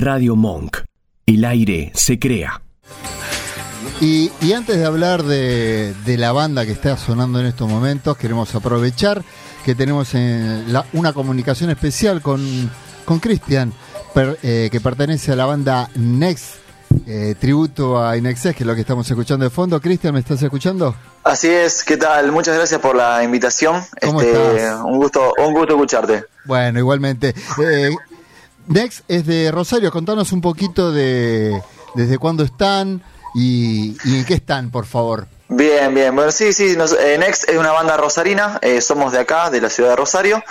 Radio Monk. El aire se crea. Y, y antes de hablar de, de la banda que está sonando en estos momentos, queremos aprovechar que tenemos en la- una comunicación especial con con Cristian, per- eh, que pertenece a la banda Next, eh, tributo a Inexes, que es lo que estamos escuchando de fondo. Cristian, ¿me estás escuchando? Así es, ¿qué tal? Muchas gracias por la invitación. ¿Cómo Este, estás? un gusto, un gusto escucharte. Bueno, igualmente. Eh, Next es de Rosario, contanos un poquito de desde cuándo están y, y en qué están, por favor. Bien, bien. Bueno, sí, sí. nos- eh, Next es una banda rosarina. eh, somos de acá, de la ciudad de Rosario.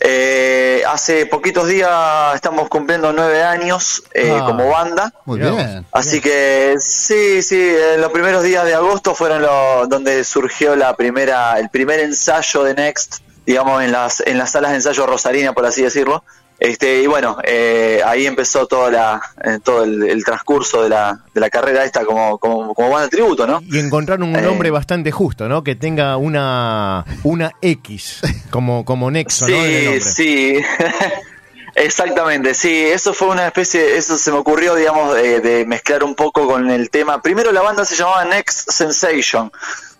Eh, hace poquitos días estamos cumpliendo nueve años eh, Ah. como banda. Muy bien. Así que sí, sí, en los primeros días de agosto fueron los donde surgió la primera, el primer ensayo de Next, digamos en las en las salas de ensayo rosarina, por así decirlo. Este y bueno, eh, ahí empezó toda la, eh, todo el, el transcurso de la, de la carrera esta como, como, como banda de tributo, ¿no? Y encontraron un Eh. nombre bastante justo, ¿no? Que tenga una una X como como nexo, ¿no? En el Sí, sí. Exactamente, sí, eso fue una especie, eso se me ocurrió, digamos, de, de mezclar un poco con el tema. Primero la banda se llamaba Next Sensation,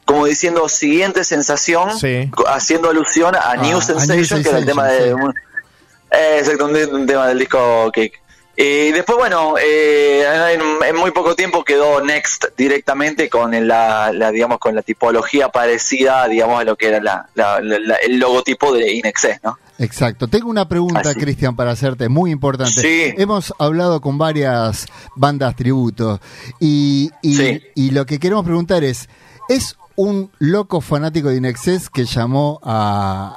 como diciendo siguiente sensación, Sí. haciendo alusión a Ah, New a Sensation, New que era el tema de Sensation, exacto, un, tema del disco Kick. Y después, bueno, eh, en, en muy poco tiempo quedó Next directamente con la, la, digamos, con la tipología parecida, digamos, a lo que era la, la- el logotipo de Inexes, ¿no? Exacto. Tengo una pregunta. Cristian, para hacerte, muy importante. Sí. Hemos hablado con varias bandas tributo y, y, Sí. y lo que queremos preguntar es, ¿es un loco fanático de Inexcess que llamó a,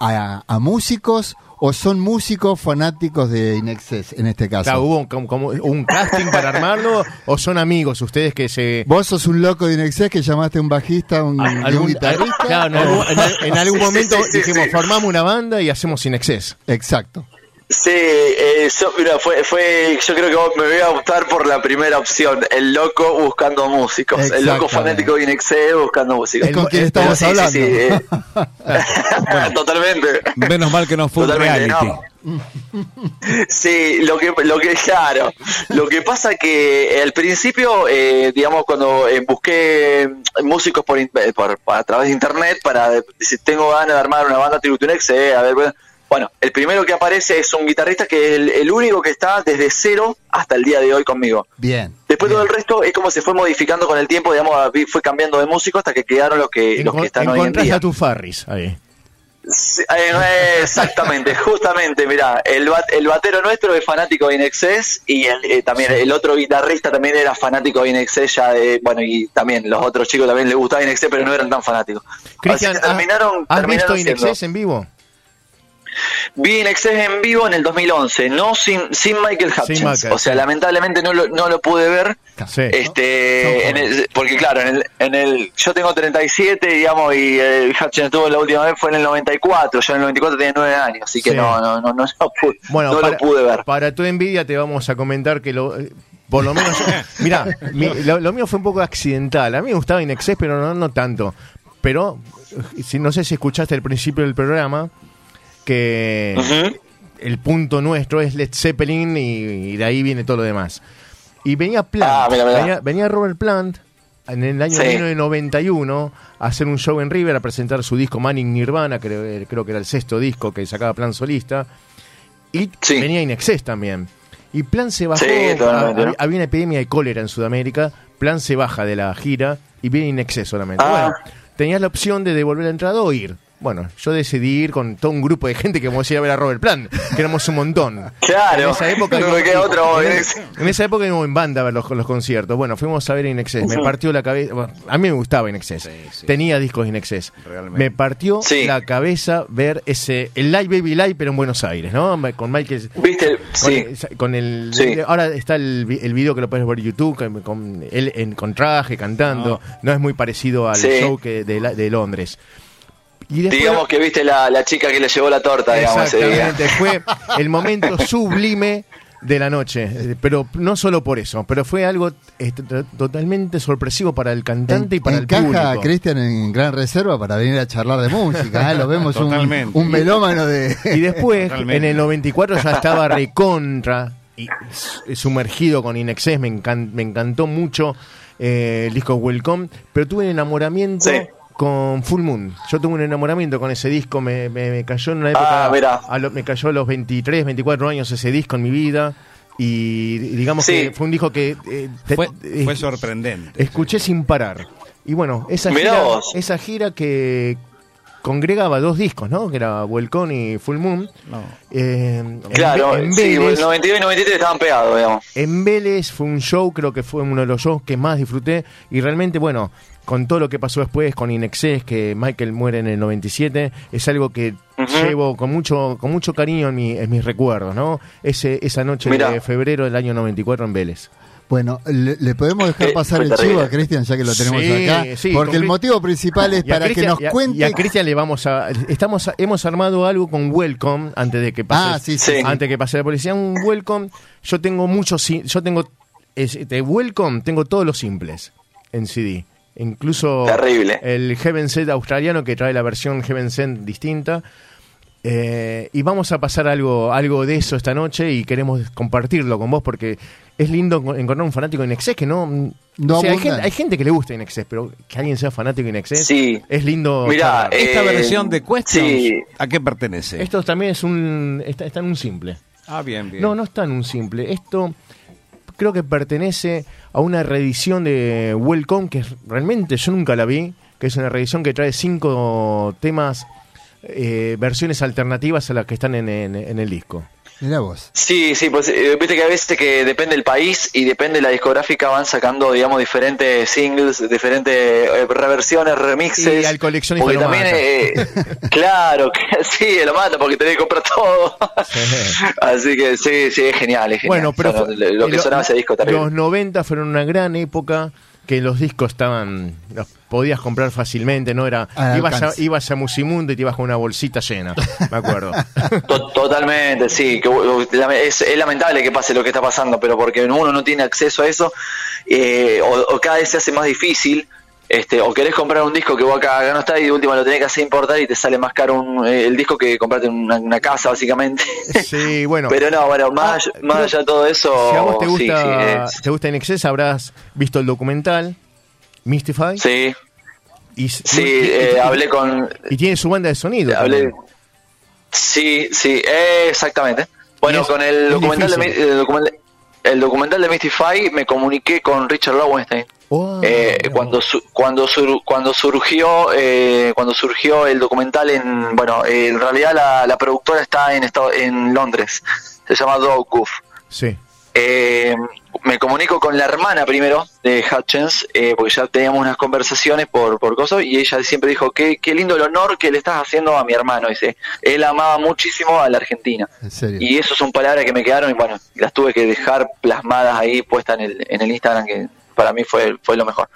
a, a músicos o son músicos fanáticos de Inexcess en este caso? Claro, ¿Hubo un, como- un casting para armarlo o son amigos ustedes que se... Vos sos un loco de Inexcess que llamaste a un bajista, un, y un guitarrista. Claro, en algún, en al- en algún sí, momento sí, sí, dijimos, formamos una banda y hacemos sin exceso. Exacto. Sí, eh, yo, mira, fue, fue, yo creo que me voy a optar por la primera opción, el loco buscando músicos, el loco fanático de Inexe buscando músicos. Es con quien estamos Sí, sí, hablando. sí, eh. Totalmente. Menos mal que no fue Totalmente, reality. no. Sí, lo que, lo que, claro, lo que pasa que al principio, eh, digamos, cuando eh, busqué músicos por, eh, por- a través de internet para si tengo ganas de armar una banda Tributunex, eh, a ver, bueno, el primero que aparece es un guitarrista que es el, el único que está desde cero hasta el día de hoy conmigo. Bien. Después bien. todo el resto es como se fue modificando con el tiempo, digamos, fue cambiando de músico hasta que quedaron los que, los que están hoy en día. a tu Farris ahí. Sí, eh, exactamente, justamente, mira, el, bat- el batero nuestro es fanático de Inexcess y el, eh, también el otro guitarrista también era fanático de Inexcess ya de, bueno, y también los otros chicos también les gustaba Inexcess pero no eran tan fanáticos. Cristian, terminaron, ¿has terminaron visto Inexcess en vivo? Vi Inexcess en vivo en el 2011, no sin, sin Michael Hutchins, Michael, o sea, sí. lamentablemente no lo, no lo pude ver, Sí. este en el- porque claro en el, en el yo tengo 37 digamos y el Hutchins estuvo la última vez fue en el 94 yo en el 94 tenía 9 años así que Sí. no no no no, no pude, Bueno, no para, lo pude ver para tu envidia te vamos a comentar que lo... eh, Por lo menos, mira, lo, lo mío fue un poco accidental. A mí me gustaba Inexcess, pero no, no tanto. Pero, eh, si, no sé si escuchaste al principio del programa, que el punto nuestro es Led Zeppelin y, y de ahí viene todo lo demás. Y venía Plant, Ah, mira, mira. Venía, venía Robert Plant en el año Sí. 1991 a hacer un show en River, a presentar su disco Manning Nirvana, creo, creo que era el sexto disco que sacaba Plant solista. Y Sí. venía Inexcess también. Y Plan se bajó, Sí, ¿no? había una epidemia de cólera en Sudamérica, Plan se baja de la gira y viene Inexcess solamente. Ah. Bueno, tenías la opción de devolver la entrada o ir. Bueno, yo decidí ir con todo un grupo de gente que vamos a ir a ver a Robert Plant, que éramos un montón. Claro. En esa época, No me íbamos- queda otro, en, es- en esa época íbamos en banda a ver los, los conciertos. Bueno, fuimos a ver Inexcess. Me partió la cabeza. bueno, a mí me gustaba Inexcess. sí. Tenía discos Inexcess. Realmente. Me partió Sí. la cabeza ver ese el Live Baby Live, pero en Buenos Aires, ¿no? Con Michael. viste Con, sí el- con el Sí. ahora está el, vi- el video que lo puedes ver en YouTube con, con él en con traje cantando no, es muy parecido al Sí. show que de, la- de Londres y después, digamos que viste la, la chica que le llevó la torta digamos ese día exactamente fue el momento sublime de la noche pero no solo por eso pero fue algo este, to- totalmente sorpresivo para el cantante y para el encaja público Cristian en gran reserva para venir a charlar de música. ¿eh? Lo vemos un, melómano de. y después Totalmente. en el 94 ya estaba recontra y sumergido con Inexcess, me, encan- me encantó mucho eh, el disco Welcome, pero tuve un enamoramiento Sí. Con Full Moon. Yo tuve un enamoramiento con ese disco, me, me- me cayó en una época, Ah, a lo- me cayó a los 23, 24 años ese disco en mi vida. Y digamos Sí. que fue un disco que eh, te- Fue, eh, fue sorprendente. escuché sin parar. Y bueno, esa gira, vos. esa gira que congregaba dos discos, ¿no? Que era Welcome y Full Moon. No. Eh, en Claro, Ve- en, sí, Vélez, el 92 y 93 estaban pegados, digamos. en Vélez fue un show, creo que fue uno de los shows que más disfruté. Y realmente, bueno, con todo lo que pasó después con Inexcess, que Michael muere en el 97, es algo que llevo con mucho con mucho cariño en, mi- en mis recuerdos, ¿no? Ese, esa noche Mirá. de febrero del año 94 en Vélez. Bueno, le, le podemos dejar Eh, pasar el chivo a Cristian ya que lo tenemos Sí, acá, sí, porque el motivo principal es Y a para que nos cuente. Y a Cristian le vamos a. Estamos hemos armado algo con Welcome antes de que pase. Ah, sí. Antes que pase la policía. Un Welcome. Yo tengo muchos. Yo tengo. es- de Welcome tengo todos los simples en CD. Incluso Terrible. el Heaven Set australiano que trae la versión Heaven Set distinta. Eh, y vamos a pasar algo, algo de eso esta noche y queremos compartirlo con vos porque es lindo enco- encontrar un fanático de Inexcess que no... No o sea, hay, gente, hay gente que le gusta Inexcess, pero que alguien sea fanático de Inexcess Sí. es lindo. Mirá, eh, Esta versión de Questions, sí. ¿a qué pertenece? Esto también es un... Está, está en un simple. Ah, bien, bien. No, no está en un simple. Esto creo que pertenece a una reedición de Welcome que realmente yo nunca la vi, que es una reedición que trae cinco temas, eh, versiones alternativas a las que están en, el disco. Vos. Sí, sí, pues eh, viste que a veces que depende del país y depende de la discográfica van sacando, digamos, diferentes singles, diferentes eh, reversiones, remixes. Y al coleccionista Porque lo también, mata. eh, claro, que sí, lo mata porque tenés que comprar todo. Así que sí, sí, es genial, es genial. Bueno, pero O sea, fue- lo, lo que sonaba ese disco terrible. Los 90 fueron una gran época que los discos estaban los podías comprar fácilmente, no era Al ibas a, ibas a Musimundo y te ibas con una bolsita llena, me acuerdo. To- Totalmente, sí. Que, es, es lamentable que pase lo que está pasando, pero porque uno no tiene acceso a eso, eh, o, o cada vez se hace más difícil, este, o querés comprar un disco que vos acá, acá no está y de última lo tenés que hacer importar y te sale más caro un- eh, el disco que comprarte en una, una casa, básicamente. Sí, bueno. pero no, bueno, más, Ah, allá- más allá de todo eso. si a vos te gusta, sí, te gusta In Excess, habrás visto el documental Mystify. sí, Y, sí, y- eh, y- hablé con. y tiene su banda de sonido. Hablé. también. Sí, sí, eh, exactamente. Bueno, es- con el documental, de, el, documental, el documental de Mystify me comuniqué con Richard Lowenstein. Oh, Eh, cuando su- cuando sur- cuando surgió eh, cuando surgió el documental en bueno eh, en realidad la, la productora está en estado, en Londres. Se llama Dog Goof. Sí. Eh, me comunico con la hermana primero de Hutchins eh, porque ya teníamos unas conversaciones por por cosas y ella siempre dijo qué, qué lindo el honor que le estás haciendo a mi hermano dice. Él amaba muchísimo a la Argentina. En serio. y eso son palabras que me quedaron y bueno, las tuve que dejar plasmadas ahí puestas en el, en el Instagram, que para mí fue, fue lo mejor.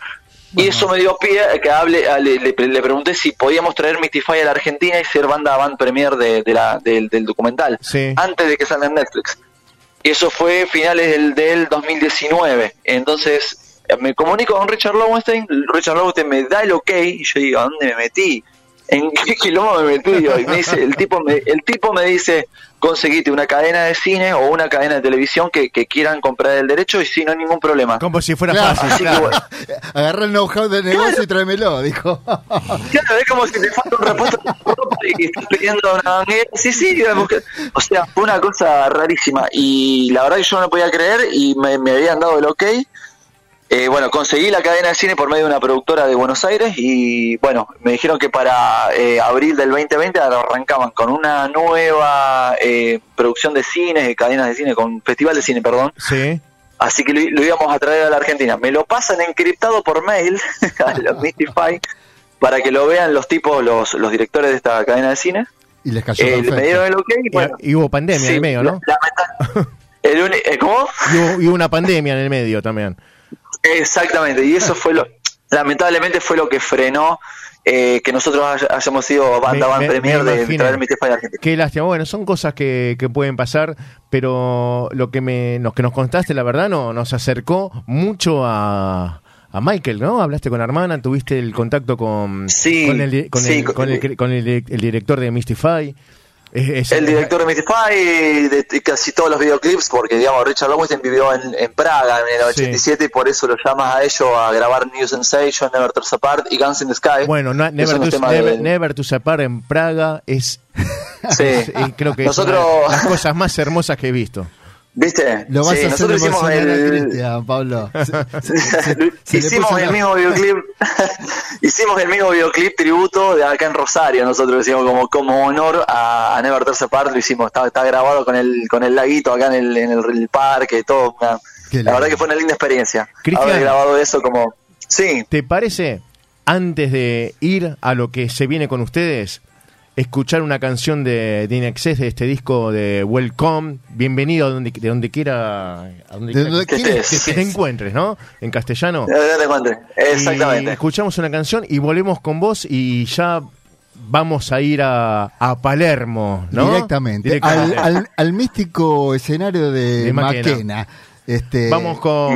Y eso me dio pie a que hable, a- le, le- le pregunté si podíamos traer Mystify a la Argentina y ser banda van premier de, de la, del, del documental, Sí. antes de que salga en Netflix. Y eso fue finales del, del 2019. Entonces me comunico con Richard Lowenstein, Richard Lowenstein me da el ok y yo digo, ¿a dónde me metí? ¿En qué quilombo me metí? Y me dice, el tipo me, el tipo me dice, conseguite una cadena de cine o una cadena de televisión que, que quieran comprar el derecho y si no hay ningún problema. Como si fuera Claro. fácil. Claro. bueno, Agarra el know-how del negocio y tráemelo, dijo. claro, es como si te falta un repuesto de ropa y estás pidiendo una manguera. Sí, sí, o sea, fue una cosa rarísima y la verdad que yo no lo podía creer y me, me habían dado el ok. Eh, bueno, conseguí la cadena de cine por medio de una productora de Buenos Aires y bueno, me dijeron que para eh, abril del 2020 arrancaban con una nueva eh, producción de cines, de cadenas de cine, con festival de cine, perdón. Sí. Así que lo, lo íbamos a traer a la Argentina. Me lo pasan encriptado por mail a los Mystify para que lo vean los tipos, los, los directores de esta cadena de cine. Y les cayó Eh, perfecto. me dieron el ok y bueno. y hubo pandemia en el medio, ¿no? la- lamenta- el eh, ¿Cómo? Y hubo, y hubo una pandemia en el medio también. Exactamente, y eso fue lo, lamentablemente fue lo que frenó eh, que nosotros hay- hayamos sido banda van premier me de traer Mystify a Argentina. Qué lástima. Bueno, son cosas que, que pueden pasar, pero lo que me, lo que nos contaste, la verdad, no, nos acercó mucho a, a Michael, ¿no? Hablaste con la hermana, tuviste el contacto con, Sí, con, el, con, sí, el, con- el- con el director de Mystify. Es- es- El director de Mystify, de, de casi todos los videoclips, porque digamos Richard Lowenstein vivió en, en Praga en el Sí. 87 y por eso lo llamas a ellos a grabar New Sensation, Never Tears Apart y Guns in the Sky. Bueno, no- Never, to, Never, de- Never to Separate en Praga es, Sí. es- creo que Nosotros- es una de las cosas más hermosas que he visto. ¿Viste? Lo vas Sí, a hacer nosotros a el, Cristian, Pablo. Se- se- se le hicimos el mismo videoclip hicimos el mismo videoclip tributo de acá en Rosario nosotros hicimos como como honor a, a Never Tears Apart lo hicimos está, está grabado con el con el laguito acá en el, en el, el parque todo una- la lindo. verdad que fue una linda experiencia Cristian. haber grabado eso como sí ¿Te parece, antes de ir a lo que se viene con ustedes, escuchar una canción de, de In Excess de este disco de Welcome? Bienvenido a donde, de donde quiera, a donde De quiera donde que, quieras que que te encuentres, ¿no? En castellano. Ya te encontré. Y exactamente escuchamos una canción y volvemos con vos y ya vamos a ir a, a Palermo, ¿no? Directamente, Directamente. Al, al- al místico escenario de, De Maquena. Maquena. Este, Vamos con,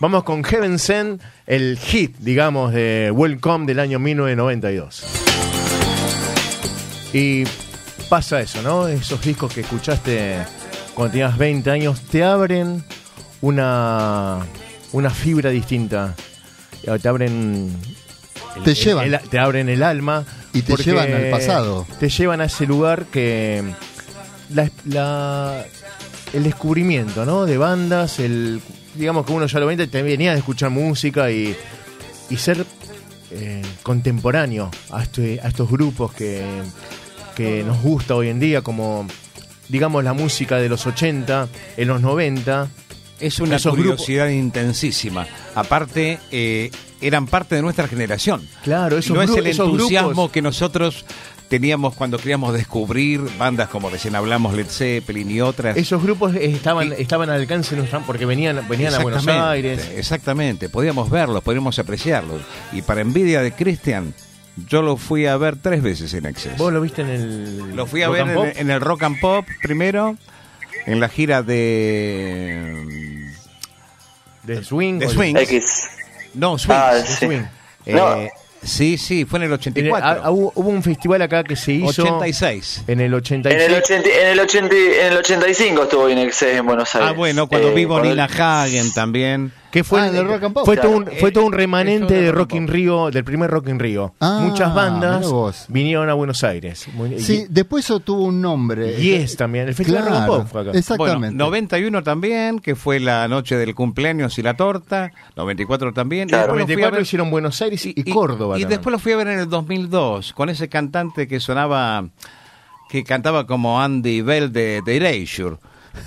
vamos con Heaven Send, el hit, digamos, de Welcome del año 1992. Y pasa eso, ¿no? Esos discos que escuchaste cuando tenías 20 años te abren una, una fibra distinta. Te abren. el- Te llevan. el- te abren el alma. Y te llevan al pasado. Te llevan a ese lugar que. La, la- el descubrimiento, ¿no? De bandas, el digamos que uno ya lo ve, te venía de escuchar música y, y ser eh, contemporáneo a, este- a estos grupos que, que nos gusta hoy en día, como digamos la música de los 80, en los 90. Es una curiosidad intensísima. Aparte, eh, eran parte de nuestra generación. Claro, esos no es el esos entusiasmo grupos- que nosotros teníamos cuando queríamos descubrir bandas como recién hablamos, Led Zeppelin y otras. Esos grupos estaban, Y- estaban al alcance de nuestra- porque venían, venían a Buenos Aires. Exactamente, podíamos verlos, podíamos apreciarlos. Y para envidia de Christian, yo lo fui a ver tres veces en Access. ¿Vos lo viste en el. Lo fui a Rock ver and en, el Rock and Pop primero, en la gira de... de Swing. de Swing. X No, Swing. Ah, sí. Swing. Eh, No. Sí, sí, fue en el En el- 84. ah, hubo, hubo un festival acá que se hizo 86. en el en 86. el 80, en el 80, en el 85 estuvo Inexcess en Buenos Aires Ah, bueno, cuando Eh, vivo cuando- Nina Hagen también. Que fue, Ah, el Rock and Pop. fue, todo Claro. un, fue todo un remanente de Rock in Rio, del primer Rock in Rio. Ah, Muchas bandas vinieron a Buenos Aires. Muy- Sí, después eso tuvo un nombre. Yes también. El festival Rock and Claro, Pop fue acá. exactamente. Bueno, 91 también, que fue la noche del cumpleaños y la torta. 94 también. y Claro. después lo fui a 94 ver- hicieron Buenos Aires y, Córdoba. Y también. después lo fui a ver en el 2002, con ese cantante que sonaba, que cantaba como Andy Bell de, de Erasure.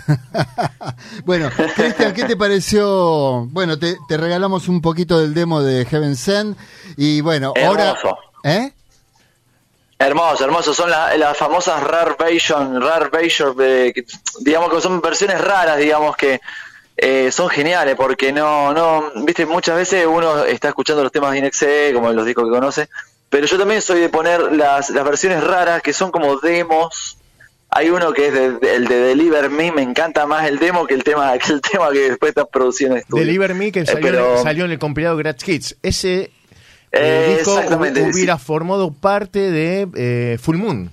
Bueno, Cristian, ¿qué te pareció? Bueno, te, te regalamos un poquito del demo de Heaven Send y bueno, ahora... Hermoso. ¿Eh? Hermoso, hermoso. Son la- las famosas rare version, rare version, que, digamos que son versiones raras, digamos que eh, son geniales porque no, no, viste, muchas veces uno está escuchando los temas de Inexe, como los discos que conoce, pero yo también soy de poner las, las versiones raras que son como demos. Hay uno que es de- de- el de Deliver Me, me encanta más el demo que el tema que el tema que después está produciendo en estudio. Deliver Me que Eh, salió, pero- salió en el compilado Gratz Hits. Ese eh, Eh, disco hubiera sí. formado parte de eh, Full Moon,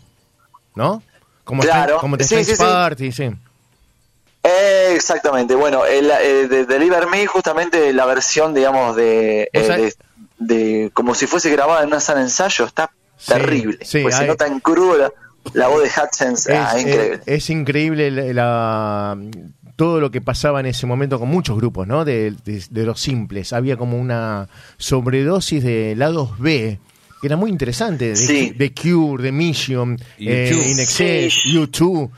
¿no? Como, Claro, Ten- como The sí, sí. Party, sí. Eh, exactamente, bueno, el, eh, de Deliver Me, justamente la versión, digamos, de, eh, de, de- como si fuese grabada en una sala de ensayo, está terrible. sí, pues se nota en crudo la, voz de Hutchins, Es, ah, eh, increíble. es increíble la, la- todo lo que pasaba en ese momento con muchos grupos, ¿no? De, de- de los simples. Había como una sobredosis de lados B que era muy interesante. De, Sí. de Cure, de Mission, eh, U2. In Excess, Sí. U2,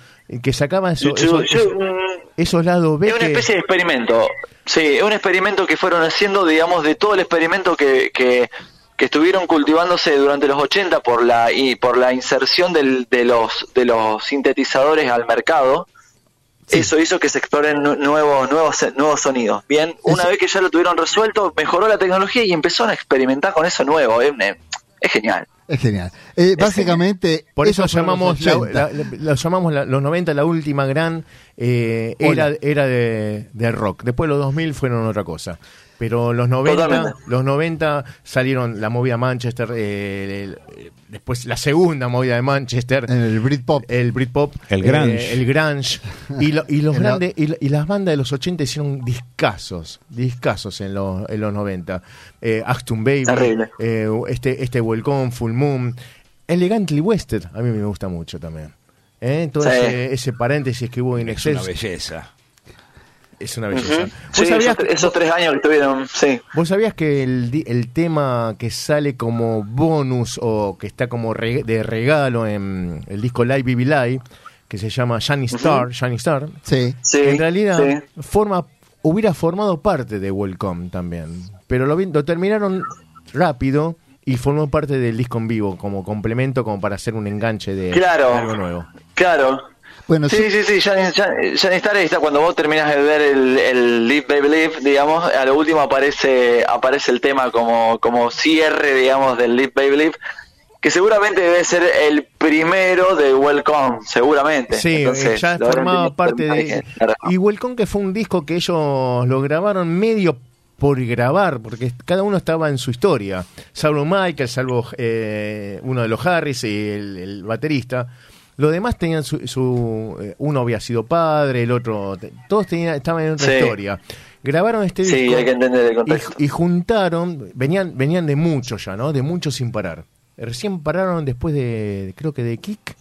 que sacaban eso- Yo- eso- yo- eso- mm, esos lados B es una que- especie de experimento. Sí, es un experimento que fueron haciendo, digamos, de todo el experimento que, que, que estuvieron cultivándose durante los 80 por la y por la inserción del- de los de los sintetizadores al mercado. Eso hizo que se exploren nu- nuevos nuevos nuevos sonidos. Bien, una Eso- vez que ya lo tuvieron resuelto, mejoró la tecnología y empezaron a experimentar con eso nuevo. Es, es genial. Es genial. Eh, básicamente, Por eso llamamos, los la- 80. la- la- lo llamamos la- los 90 la última gran eh, era, era de, de rock. Después los 2000 fueron otra cosa. Pero los 90, Totalmente. los 90 salieron la movida Manchester, eh, el- el- después la segunda movida de Manchester, el Britpop. el Britpop, El eh, grunge. el grunge y, lo- y los grandes y, la- y las bandas de los 80 hicieron discazos, discazos en los, en los 90. Eh, Aston Baby, Terrible. eh, este este Welcome, Full Moon, Elegantly Western, a mí me gusta mucho también. ¿Eh? Todo Sí. ese, ese paréntesis que hubo en Es una belleza. Es una belleza. Ujú. ¿Vos, Sí, sabías, esos, esos tres años que estuvieron, sí. vos sabías que el, di- el tema que sale como bonus o que está como re- de regalo en el disco Live Baby Live, que se llama Shiny Star, Shiny Star, Sí. Sí, en realidad sí. forma hubiera formado parte de Welcome también, pero lo, vi- lo terminaron rápido y formó parte del disco en vivo como complemento como para hacer un enganche de, Claro. de algo nuevo. Claro. Bueno, Sí, sí, sí, sí, Star está cuando vos terminás de ver el, el Live Baby Live, digamos, a lo último aparece aparece el tema como, como cierre, digamos, del Live Baby Live, que seguramente debe ser el primero de Welcome, seguramente. Sí, Entonces, ya formaba parte de... Y Welcome que fue un disco que ellos lo grabaron medio por grabar, porque cada uno estaba en su historia. Salvo Michael, salvo eh, uno de los Harris y el, el baterista. Los demás tenían su... su, eh, uno había sido padre, el otro... Todos tenían, estaban en otra Sí. historia. Grabaron este Sí, disco hay que entender el contexto. y, y juntaron, venían, venían de mucho ya, ¿no? De mucho sin parar. Recién pararon después de, creo que de Kick,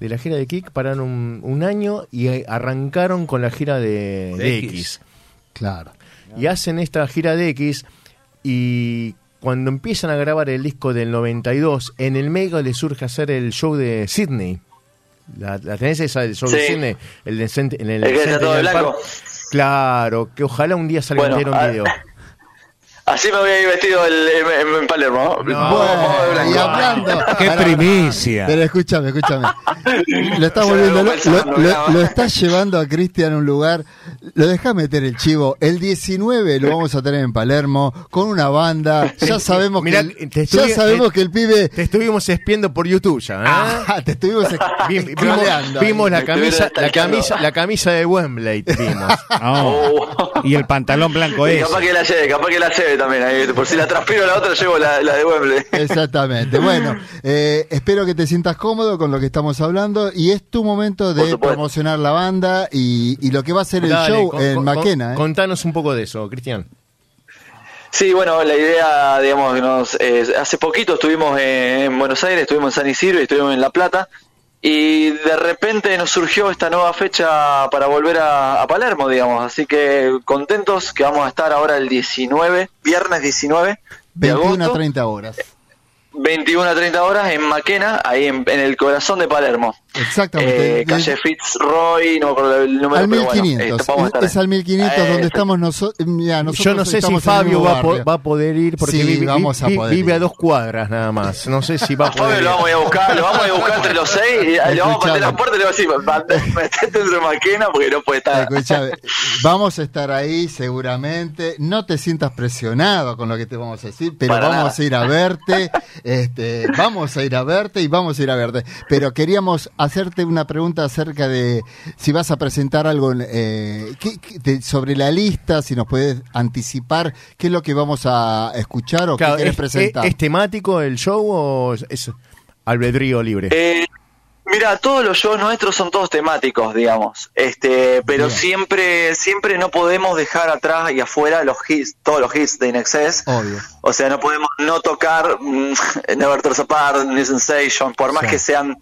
de la gira de Kick, pararon un, un año y eh, arrancaron con la gira de, De de X. X. claro. Y hacen esta gira de X y cuando empiezan a grabar el disco del 92, en el medio les surge hacer el show de Sydney. La, la tenés esa del Sí. Sydney, el de Cent- en el, El que está todo de Centennial blanco. Claro, que ojalá un día salga Bueno, entero un video. Así me voy a ir vestido el- en, en Palermo. ¿no? Bueno, y blanco. hablando. ¡Qué primicia! Pero escúchame, escúchame. Lo estás volviendo, lo estás llevando a Cristian a un lugar. Lo dejás meter el chivo. El 19 lo vamos a tener en Palermo con una banda. Ya sabemos Mirá, que el, te ya estuvi- sabemos te- que el pibe. Te estuvimos espiando por YouTube ya, ¿eh? Ah, te estuvimos Vi- vimos, la camisa, la camisa, la camisa de Wembley vimos. Oh. Oh. Y el pantalón blanco es. capaz que la lleve, capaz que la lleve también. Ahí, por si la transpiro la otra, llevo la, la de Wembley. Exactamente. Bueno, eh, espero que te sientas cómodo con lo que estamos hablando y es tu momento de promocionar la banda y, y lo que va a ser el Dale, show con- en con- Maquena. con- ¿eh? Contanos un poco de eso, Cristian. Sí, bueno, la idea, digamos, nos, eh, hace poquito estuvimos en Buenos Aires, estuvimos en San Isidro y estuvimos en La Plata. Y de repente nos surgió esta nueva fecha para volver a, a Palermo, digamos. Así que contentos que vamos a estar ahora el 19, viernes 19 de 21 a agosto, 30 horas. 21 a 30 horas en Maquena, ahí en, en el corazón de Palermo. Exactamente. Eh, De- calle Fitzroy, no me acuerdo el número, al pero bueno, 1500. eh, estar es al 1500 Eh, donde estamos nosotros. Yo no sé si Fabio va a, po- va a poder ir porque Sí, vive, vamos a vi- poder vive ir. a dos cuadras nada más. No sé si va a Fabio poder ir. lo vamos a buscar, lo vamos a buscar entre los seis y le vamos a meter las puertas y le vamos a decir, "Va- metete dentro de Maquena porque no puede estar. Escuchame, vamos a estar ahí seguramente. No te sientas presionado con lo que te vamos a decir, pero Para vamos nada. a ir a verte. Este, vamos a ir a verte y vamos a ir a verte. Pero queríamos hacerte una pregunta acerca de si vas a presentar algo eh, ¿qué- qué- de- sobre la lista, si nos puedes anticipar qué es lo que vamos a escuchar o Claro, qué quieres ¿es, presentar. es- es temático el show o es- es albedrío libre? Eh, mira, todos los shows nuestros son todos temáticos, digamos. Este, pero Bien. siempre, siempre no podemos dejar atrás y afuera los hits, todos los hits de Inexcess. Obvio. O sea, no podemos no tocar mm, Never Tears Apart, New Sensation, por más Sí. que sean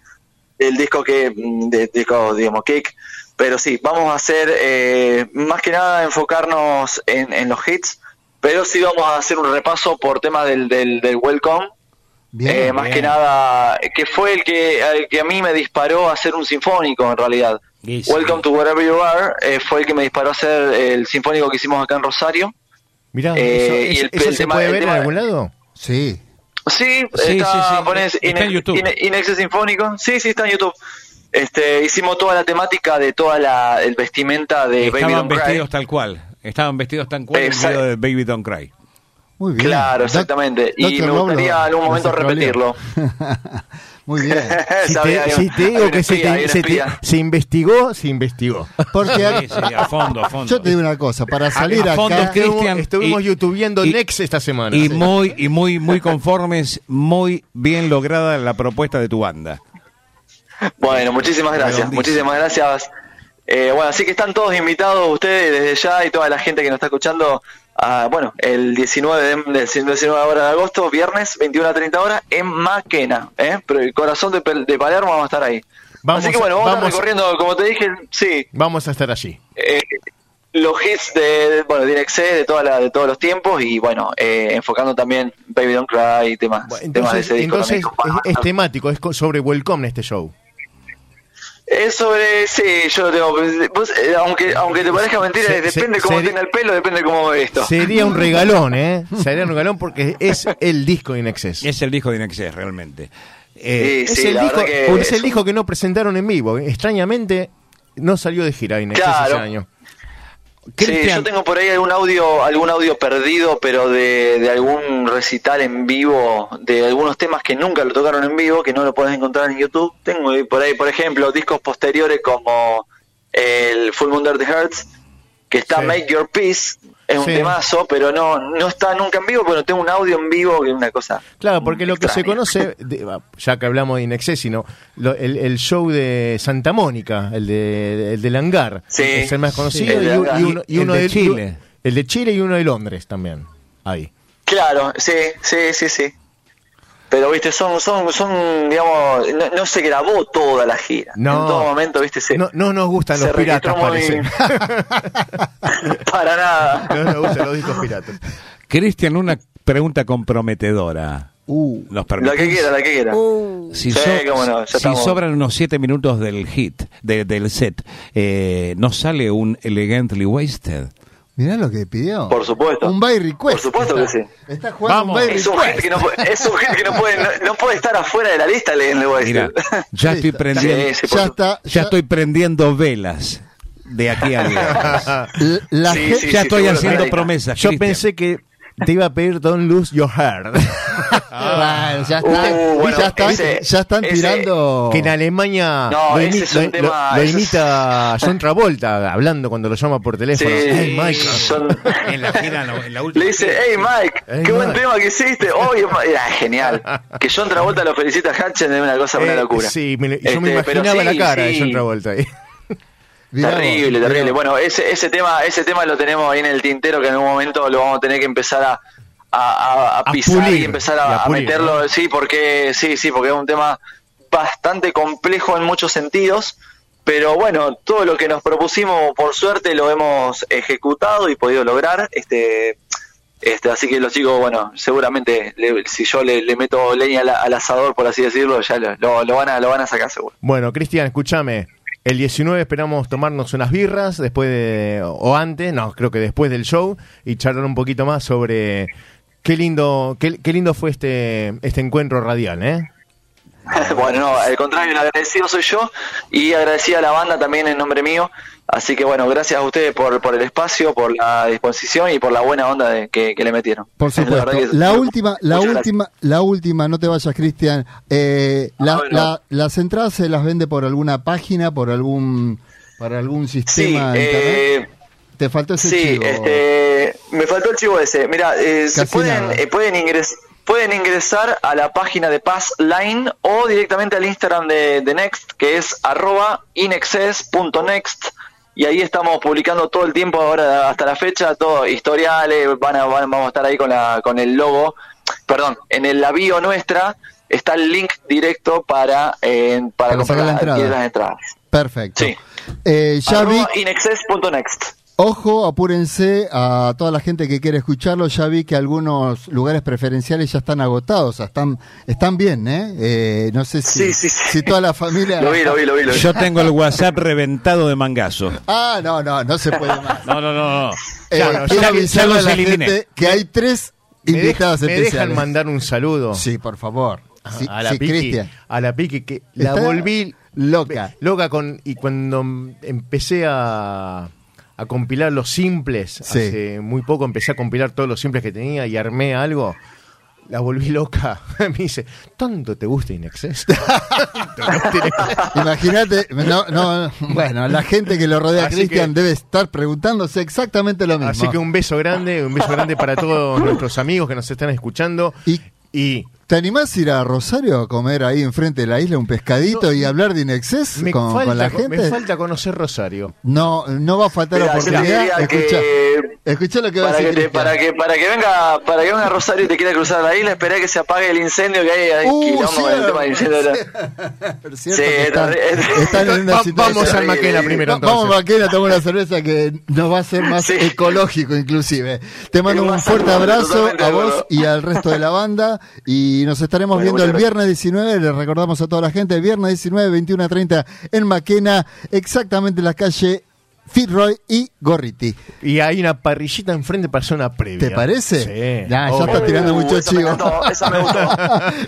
el disco que, mm, de, disco, digamos, Kick. Pero sí, vamos a hacer, eh, más que nada, enfocarnos en, en los hits. Pero sí vamos a hacer un repaso por temas del, del, del Welcome. Bien. Eh, más bien. que nada, que fue el que, el que a mí me disparó a hacer un sinfónico en realidad. Welcome to Wherever You Are eh, fue el que me disparó a hacer el sinfónico que hicimos acá en Rosario. Mirá, eh, ¿eso, y el- eso el se tema- puede ver en tema- algún lado? Sí. Sí, Sí, está, sí, sí. pones Está en YouTube. Ine- Inexes Sinfónico. Sí, sí, está en YouTube. Este, hicimos toda la temática de toda la el vestimenta de Baby Estaban Don't Cry. vestidos tal cual. Estaban vestidos tal cual en el Exacto. video de Baby Don't Cry. Muy bien. Claro, Doc- exactamente. Y me gustaría en algún momento repetirlo. Muy bien. Si Sabía, te, si digo que se, espía, te- se te- espía. se investigó, se investigó. Porque Sí, sí, a fondo, a fondo. yo te digo una cosa, para salir a fondo, acá... Cristian. Estuvimos, y- youtubiendo y- Next esta semana. Y Sí. muy, y muy, muy conformes, muy bien lograda la propuesta de tu banda. Bueno, muchísimas gracias, muchísimas gracias. Eh, bueno, así que están todos invitados ustedes desde ya y toda la gente que nos está escuchando. A, bueno, el 19 de, del 19 hora de agosto, viernes, 21 a 30 horas, en Maquena, ¿eh? Pero el corazón de, de Palermo vamos a estar ahí. Vamos Así que bueno, vamos, a vamos- estar recorriendo, como te dije, sí, Vamos a estar allí. eh, los hits de, de- bueno, de INXC de, toda la, de todos los tiempos y bueno, eh, enfocando también Baby Don't Cry y temas, Bueno, temas de Entonces, ese disco entonces es, es temático, es sobre Welcome este show. Es sobre, sí, yo lo tengo. vos, eh, aunque, aunque te parezca mentira, Se- depende se- cómo seri- tenga el pelo, depende cómo ve esto. Sería un regalón, ¿eh? Sería un regalón porque es el disco de Inexcess. Es el disco de Inexcess, realmente. Eh, Sí, es, sí, el disco, que es el disco que no presentaron en vivo. Extrañamente, no salió de gira Inexcess Claro. ese año. Sí, yo tengo por ahí algún audio, algún audio perdido, pero de, de algún recital en vivo, de algunos temas que nunca lo tocaron en vivo, que no lo puedes encontrar en YouTube. Tengo por ahí, por ejemplo, discos posteriores como el Full Moon Dirty Hearts, que está Sí. Make Your Peace, es un Sí. temazo, pero no, no está nunca en vivo, pero tengo un audio en vivo que es una cosa. Claro, porque lo que se conoce, de- ya que hablamos de Inexcess, sino lo- el, el show de Santa Mónica, el, de, el del hangar, Sí. es el más conocido, Sí, el y, uno, y El uno de de Chile. El de Chile y uno de Londres también. Ahí. Claro, sí, sí, sí, sí. Pero, viste, son, son, son, digamos, no, no se grabó toda la gira. No. En todo momento, viste, se, No, no nos gustan los piratas, muy- parece. para nada. no nos gustan los discos piratas. Cristian, una pregunta comprometedora. Uh, ¿Nos La que quiera, la que quiera. Si, Sí, so- cómo no, ya si estamos. sobran unos siete minutos del hit, de- del set, eh, ¿nos sale un Elegantly Wasted? Mirá lo que pidió. Por supuesto. Un by request. Por supuesto Está- que sí. Está jugando Vamos. un by Es un request. que no, puede- es un hit que no puede, no, no puede estar afuera de la lista, le, le voy a decir. ya estoy prendiendo, Sí, sí, por Ya está. ya estoy prendiendo velas de aquí a La Sí, sí, ya estoy haciendo promesas. Yo pensé que te iba a pedir Don't Lose Your Hair. Bueno, ya está. Uh, bueno, ya, está- ese- ya están ese- tirando. que en Alemania No, lo, imi- es un lo- tema- lo- lo ese es- imita John Travolta hablando cuando lo llama por Sí, teléfono. Hey, Michael. son- En la gira, no, en la última. le dice, hey Mike, Hey, qué buen Mike." tema que hiciste. Oye, Ma- era genial. Que John Travolta lo felicita a Hutchen es una cosa, una Eh, locura. sí, me- yo me Este, imaginaba la sí, cara de. John Travolta ahí. Terrible, terrible. Bueno, ese, ese tema, ese tema lo tenemos ahí en el tintero que en un momento lo vamos a tener que empezar a, a, a- a A pisar pulir, y empezar a, a a pulir, meterlo, ¿no? sí, porque sí, sí, porque es un tema bastante complejo en muchos sentidos. Pero bueno, todo lo que nos propusimos, por suerte, lo hemos ejecutado y podido lograr. Este, este, así que los chicos, bueno, seguramente le- si yo le, le meto leña al, al asador, por así decirlo, ya lo, lo- lo van a, lo van a sacar seguro. Bueno, Cristian, escúchame. El 19 esperamos tomarnos unas birras después de, o antes, no, creo que después del show y charlar un poquito más sobre qué lindo, qué, qué lindo fue este, este encuentro radial, ¿eh? bueno, no, al contrario, el agradecido soy yo y agradecida a la banda también en nombre mío. Así que bueno, gracias a ustedes por, por el espacio, por la disposición y por la buena onda de, que, que le metieron. Por La supuesto. La última, la última, la última, no te vayas, Cristian. Eh, la- Ah, la- las entradas se las vende por alguna página, por algún, por algún Sí, sistema de internet. eh, Te faltó ese sí, chivo. este, me faltó el chivo ese. Mira, eh, se Casi pueden, eh, pueden, ingres- pueden ingresar a la página de Passline o directamente al Instagram de, de Next, que es arroba inexcess.next. Y ahí estamos publicando todo el tiempo ahora hasta la fecha, todo historiales, van a, van- vamos a estar ahí con, la, con el logo. Perdón, en el la bio nuestra está el link directo para, eh, para, Para comprar la entrada. las entradas. Perfecto. Sí. Eh, ya vi, Arroba inexcess.next. ojo, apúrense a toda la gente que quiere escucharlo. Ya vi que algunos lugares preferenciales ya están agotados, o sea, están, están bien, ¿eh? Eh, no sé si, Sí, sí, sí. si toda la familia. Lo vi, lo vi, lo vi. Lo vi. Yo tengo el WhatsApp reventado de mangazo. Ah, no, no, no se puede más. No, no, no, no. Eh, Ya, no, quiero avisarle a los la eliminé. gente que hay tres ¿Me, invitadas me especiales. dejan mandar un saludo Sí, por favor. Sí, a la sí, Piqui? Cristian. A la Piqui, que la volví loca. loca con y cuando empecé a, a compilar los simples. Sí. Hace muy poco empecé a compilar todos los simples que tenía y armé algo. La volví loca. Me dice, ¿tanto te gusta Inexcess? Imagínate, no, no, bueno, la gente que lo rodea a Cristian debe estar preguntándose exactamente lo mismo. Así que un beso grande, un beso grande para todos nuestros amigos que nos están escuchando. Y- y ¿Te animás a ir a Rosario a comer ahí enfrente de la isla un pescadito No, y hablar de Inexcess me, con, falta, con la me gente? falta conocer Rosario. No, no va a faltar Mira, oportunidad. Escucha, que- escucha lo que va a para decir que, te- para que para que venga para que venga Rosario y te quiera cruzar la isla esperá que se apague el incendio que hay, Uh, quilombo con el tema incendio de la- Pero cierto Sí, que están, es- están en una Va- situación... vamos al Sí, Maquena sí. primero entonces. Vamos Maquena a tomar una cerveza que nos va a ser más Sí. ecológico inclusive. Te mando un fuerte abrazo a vos y al resto de la banda y nos estaremos Bueno, viendo el viernes 19, le recordamos a toda la gente, el viernes 19, 21 a 30 en Maquena, exactamente en la calle Fitzroy y Gorriti. Y hay una parrillita enfrente para hacer una previa. ¿Te parece? Sí. Ya, ya Obvio. está tirando mucho esa me chivo. esa me gustó.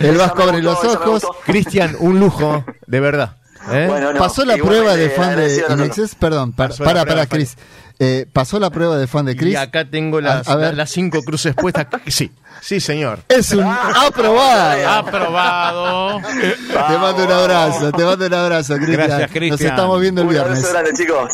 El Vasco abre los ojos. Cristian, un lujo, de verdad. ¿eh? Bueno, no, pasó la prueba de fan de no, no. Inexcess, perdón, para, Pasó para, para. Chris. Eh, pasó la prueba de fan de Chris. Y acá tengo las, A- a ver. las cinco cruces puestas. Sí, sí, señor. Es un aprobado. Aprobado. Te mando un abrazo, te mando un abrazo, Cristian. Gracias, Cristian. Nos estamos viendo el Un viernes. abrazo grande, chicos.